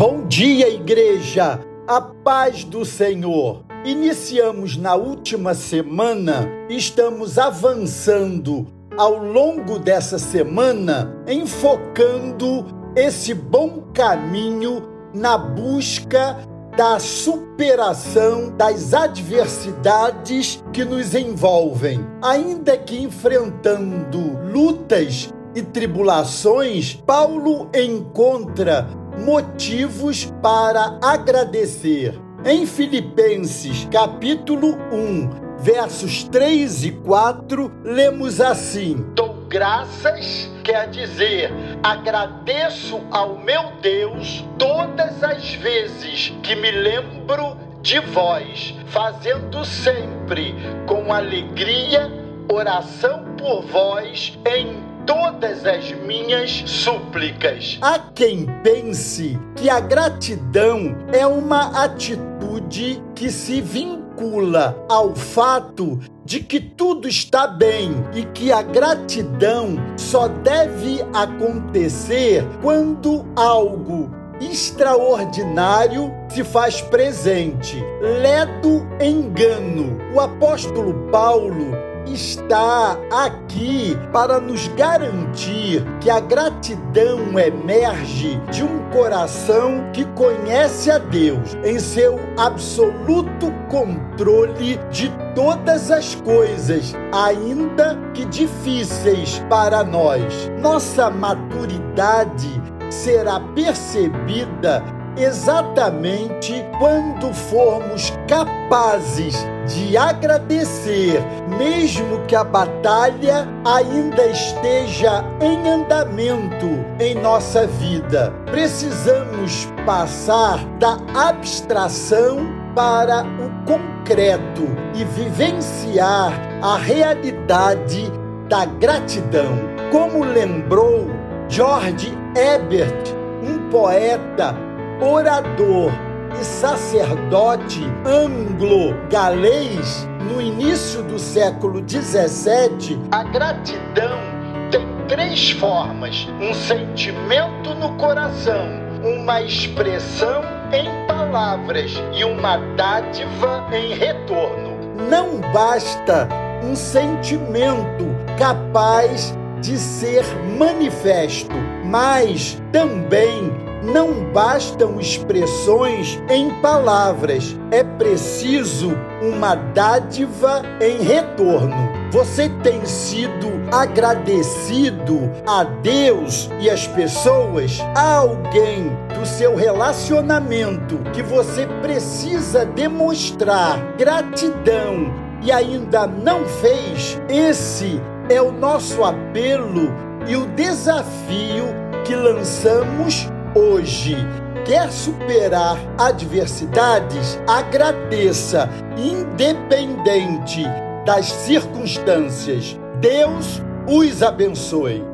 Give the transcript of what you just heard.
Bom dia, igreja! A paz do Senhor! Iniciamos na última semana, estamos avançando ao longo dessa semana, enfocando esse bom caminho na busca da superação das adversidades que nos envolvem. Ainda que enfrentando lutas e tribulações, Paulo encontra motivos para agradecer. Em Filipenses, capítulo 1, versos 3 e 4, lemos assim: Dou graças, quer dizer, agradeço ao meu Deus todas as vezes que me lembro de vós, fazendo sempre com alegria oração por vós em todas as minhas súplicas. Há quem pense que a gratidão é uma atitude que se vincula ao fato de que tudo está bem e que a gratidão só deve acontecer quando algo extraordinário se faz presente. Ledo engano. O apóstolo Paulo está aqui para nos garantir que a gratidão emerge de um coração que conhece a Deus em seu absoluto controle de todas as coisas, ainda que difíceis para nós. Nossa maturidade será percebida exatamente quando formos capazes de agradecer, mesmo que a batalha ainda esteja em andamento em nossa vida. Precisamos passar da abstração para o concreto e vivenciar a realidade da gratidão. Como lembrou George Ebert, um poeta orador e sacerdote anglo-galês no início do século XVII, a gratidão tem três formas: um sentimento no coração, uma expressão em palavras e uma dádiva em retorno. Não basta um sentimento capaz de ser manifesto, mas também não bastam expressões em palavras, é preciso uma dádiva em retorno. Você tem sido agradecido a Deus e as pessoas? Há alguém do seu relacionamento que você precisa demonstrar gratidão e ainda não fez? Esse é o nosso apelo e o desafio que lançamos hoje quer superar adversidades, agradeça, independente das circunstâncias. Deus os abençoe.